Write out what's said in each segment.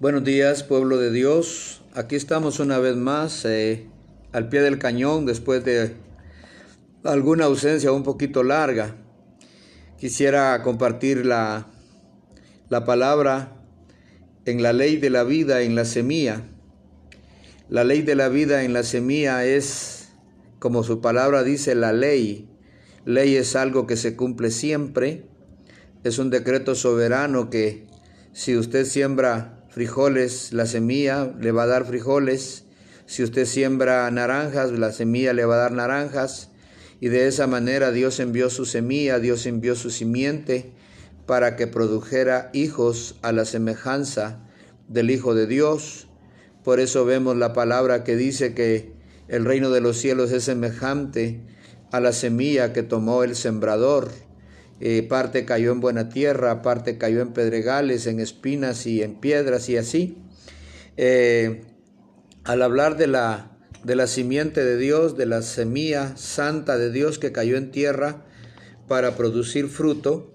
Buenos días, pueblo de Dios. Aquí estamos una vez más eh, al pie del cañón después de alguna ausencia un poquito larga. Quisiera compartir la, la palabra en la ley de la vida en la semilla. La ley de la vida en la semilla es, como su palabra dice, la ley. Ley es algo que se cumple siempre. Es un decreto soberano que si usted siembra frijoles, la semilla le va a dar frijoles. Si usted siembra naranjas, la semilla le va a dar naranjas. Y de esa manera Dios envió su semilla, Dios envió su simiente para que produjera hijos a la semejanza del Hijo de Dios. Por eso vemos la palabra que dice que el reino de los cielos es semejante a la semilla que tomó el sembrador eh, parte cayó en buena tierra, parte cayó en pedregales, en espinas y en piedras y así. Eh, al hablar de la, de la simiente de Dios, de la semilla santa de Dios que cayó en tierra para producir fruto,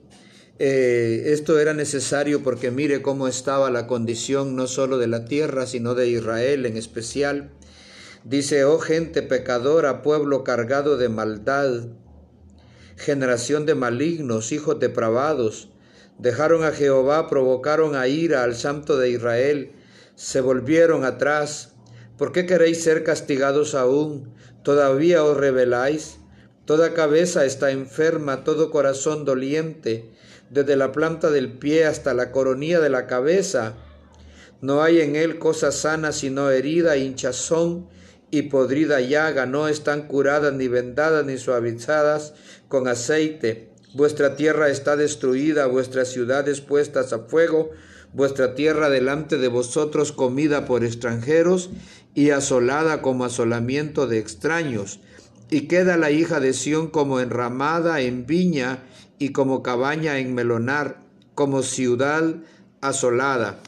eh, esto era necesario porque mire cómo estaba la condición no solo de la tierra, sino de Israel en especial. Dice, oh gente pecadora, pueblo cargado de maldad, generación de malignos, hijos depravados, dejaron a Jehová, provocaron a ira al santo de Israel, se volvieron atrás. ¿Por qué queréis ser castigados aún? ¿Todavía os rebeláis? Toda cabeza está enferma, todo corazón doliente, desde la planta del pie hasta la coronilla de la cabeza. No hay en él cosa sana sino herida, hinchazón y podrida llaga, no están curadas ni vendadas ni suavizadas con aceite. Vuestra tierra está destruida, vuestras ciudades puestas a fuego, vuestra tierra delante de vosotros comida por extranjeros y asolada como asolamiento de extraños. Y queda la hija de Sión como enramada en viña y como cabaña en melonar, como ciudad asolada.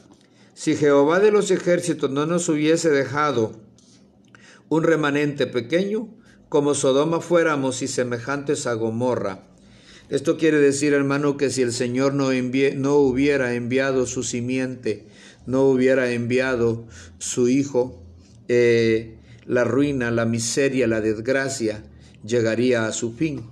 Si Jehová de los ejércitos no nos hubiese dejado un remanente pequeño, como Sodoma fuéramos y semejantes a Gomorra. Esto quiere decir, hermano, que si el Señor no, no hubiera enviado su simiente, no hubiera enviado su Hijo, eh, la ruina, la miseria, la desgracia llegaría a su fin.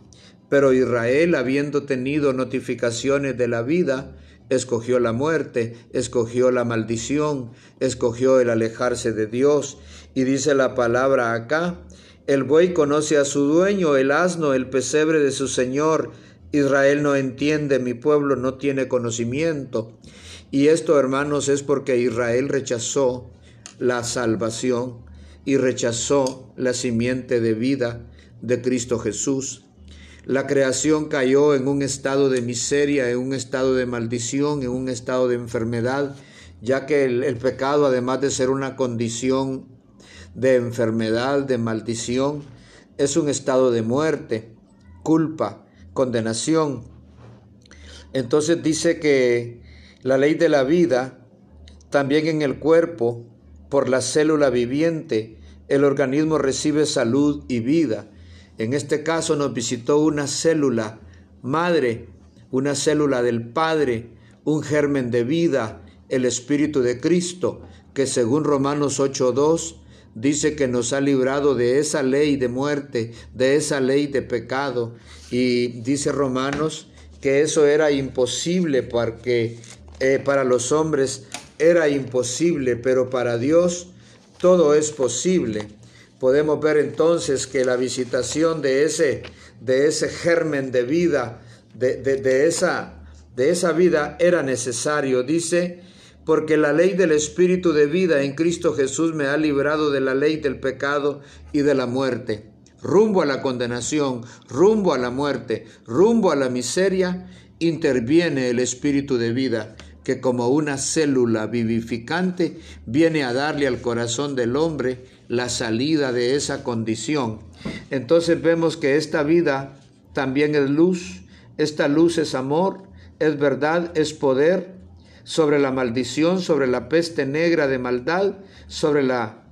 Pero Israel, habiendo tenido notificaciones de la vida, escogió la muerte, escogió la maldición, escogió el alejarse de Dios. Y dice la palabra acá, el buey conoce a su dueño, el asno, el pesebre de su señor. Israel no entiende, mi pueblo no tiene conocimiento. Y esto, hermanos, es porque Israel rechazó la salvación y rechazó la simiente de vida de Cristo Jesús. La creación cayó en un estado de miseria, en un estado de maldición, en un estado de enfermedad, ya que el, el pecado, además de ser una condición de enfermedad, de maldición, es un estado de muerte, culpa, condenación. Entonces dice que la ley de la vida, también en el cuerpo, por la célula viviente, el organismo recibe salud y vida. En este caso nos visitó una célula madre, una célula del Padre, un germen de vida, el Espíritu de Cristo, que según Romanos 8.2 dice que nos ha librado de esa ley de muerte, de esa ley de pecado. Y dice Romanos que eso era imposible porque eh, para los hombres era imposible, pero para Dios todo es posible. Podemos ver entonces que la visitación de ese, de ese germen de vida, de, de, esa, de esa vida era necesario. Dice porque la ley del Espíritu de vida en Cristo Jesús me ha librado de la ley del pecado y de la muerte. Rumbo a la condenación, rumbo a la muerte, rumbo a la miseria, interviene el Espíritu de vida, que como una célula vivificante viene a darle al corazón del hombre la salida de esa condición. Entonces vemos que esta vida también es luz, esta luz es amor, es verdad, es poder, sobre la maldición, sobre la peste negra de maldad, sobre, la,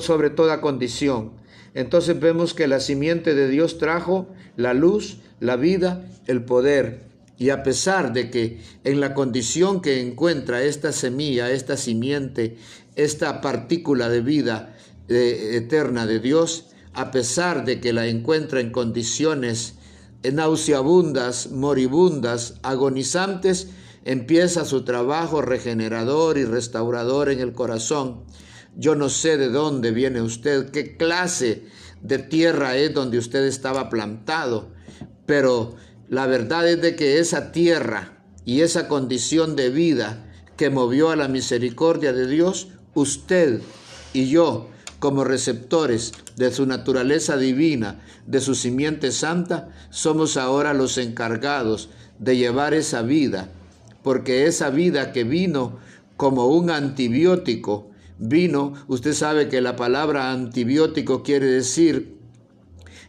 sobre toda condición. Entonces vemos que la simiente de Dios trajo la luz, la vida, el poder. Y a pesar de que en la condición que encuentra esta semilla, esta simiente, esta partícula de vida eh, eterna de Dios, a pesar de que la encuentra en condiciones nauseabundas, moribundas, agonizantes, empieza su trabajo regenerador y restaurador en el corazón. Yo no sé de dónde viene usted, qué clase de tierra es donde usted estaba plantado, pero la verdad es de que esa tierra y esa condición de vida que movió a la misericordia de Dios, usted y yo, como receptores de su naturaleza divina, de su simiente santa, somos ahora los encargados de llevar esa vida, porque esa vida que vino como un antibiótico, vino, usted sabe que la palabra antibiótico quiere decir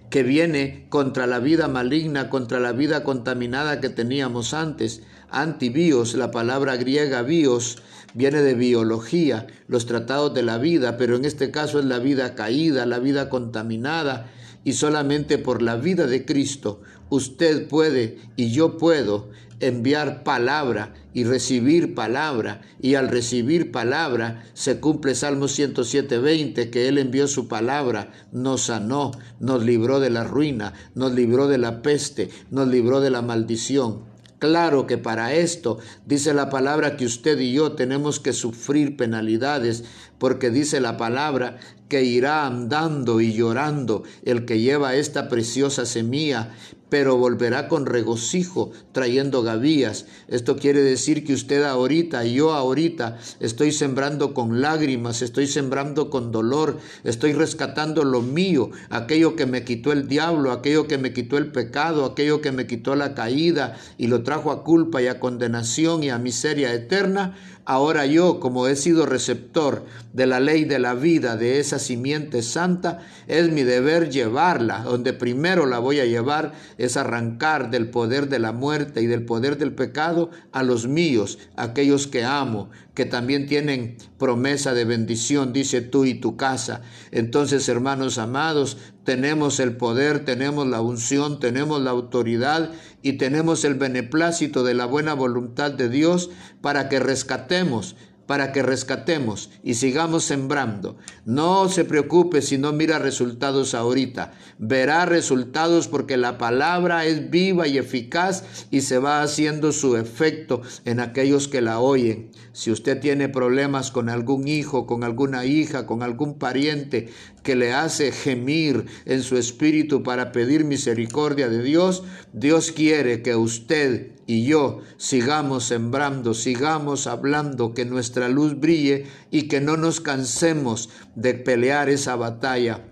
que viene contra la vida maligna, contra la vida contaminada que teníamos antes. Antibios, la palabra griega bios, viene de biología, los tratados de la vida, pero en este caso es la vida caída, la vida contaminada, y solamente por la vida de Cristo usted puede y yo puedo enviar palabra y recibir palabra y al recibir palabra se cumple Salmo 107:20 que él envió su palabra, nos sanó, nos libró de la ruina, nos libró de la peste, nos libró de la maldición. Claro que para esto dice la palabra que usted y yo tenemos que sufrir penalidades, porque dice la palabra que irá andando y llorando el que lleva esta preciosa semilla, pero volverá con regocijo trayendo gavillas. Esto quiere decir que usted ahorita, yo ahorita, estoy sembrando con lágrimas, estoy sembrando con dolor, estoy rescatando lo mío, aquello que me quitó el diablo, aquello que me quitó el pecado, aquello que me quitó la caída y lo trajo a culpa y a condenación y a miseria eterna. Ahora yo, como he sido receptor de la ley de la vida, de esa simiente santa, es mi deber llevarla. Donde primero la voy a llevar es arrancar del poder de la muerte y del poder del pecado a los míos, aquellos que amo, que también tienen promesa de bendición, dice tú y tu casa. Entonces, hermanos amados, tenemos el poder, tenemos la unción, tenemos la autoridad y tenemos el beneplácito de la buena voluntad de Dios para que rescatemos para que rescatemos y sigamos sembrando. No se preocupe si no mira resultados ahorita. Verá resultados porque la palabra es viva y eficaz y se va haciendo su efecto en aquellos que la oyen. Si usted tiene problemas con algún hijo, con alguna hija, con algún pariente que le hace gemir en su espíritu para pedir misericordia de Dios, Dios quiere que usted y yo sigamos sembrando, sigamos hablando, que nuestra luz brille y que no nos cansemos de pelear esa batalla,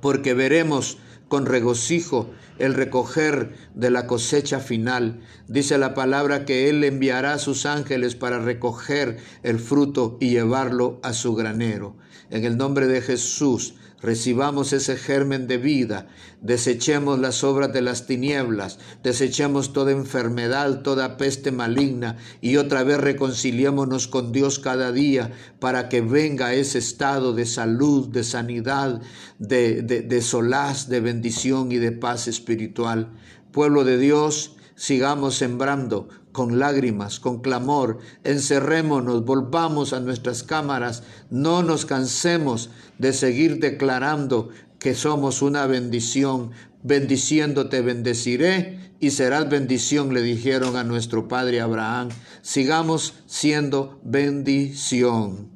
porque veremos con regocijo el recoger de la cosecha final. Dice la palabra que Él enviará a sus ángeles para recoger el fruto y llevarlo a su granero. En el nombre de Jesús, recibamos ese germen de vida, desechemos las obras de las tinieblas, desechemos toda enfermedad, toda peste maligna y otra vez reconciliémonos con Dios cada día para que venga ese estado de salud, de sanidad, de, de, de solaz, de bendición y de paz espiritual. Pueblo de Dios, sigamos sembrando con lágrimas, con clamor, encerrémonos, volvamos a nuestras cámaras, no nos cansemos de seguir declarando que somos una bendición. Bendiciéndote bendeciré y serás bendición, le dijeron a nuestro padre Abraham. Sigamos siendo bendición.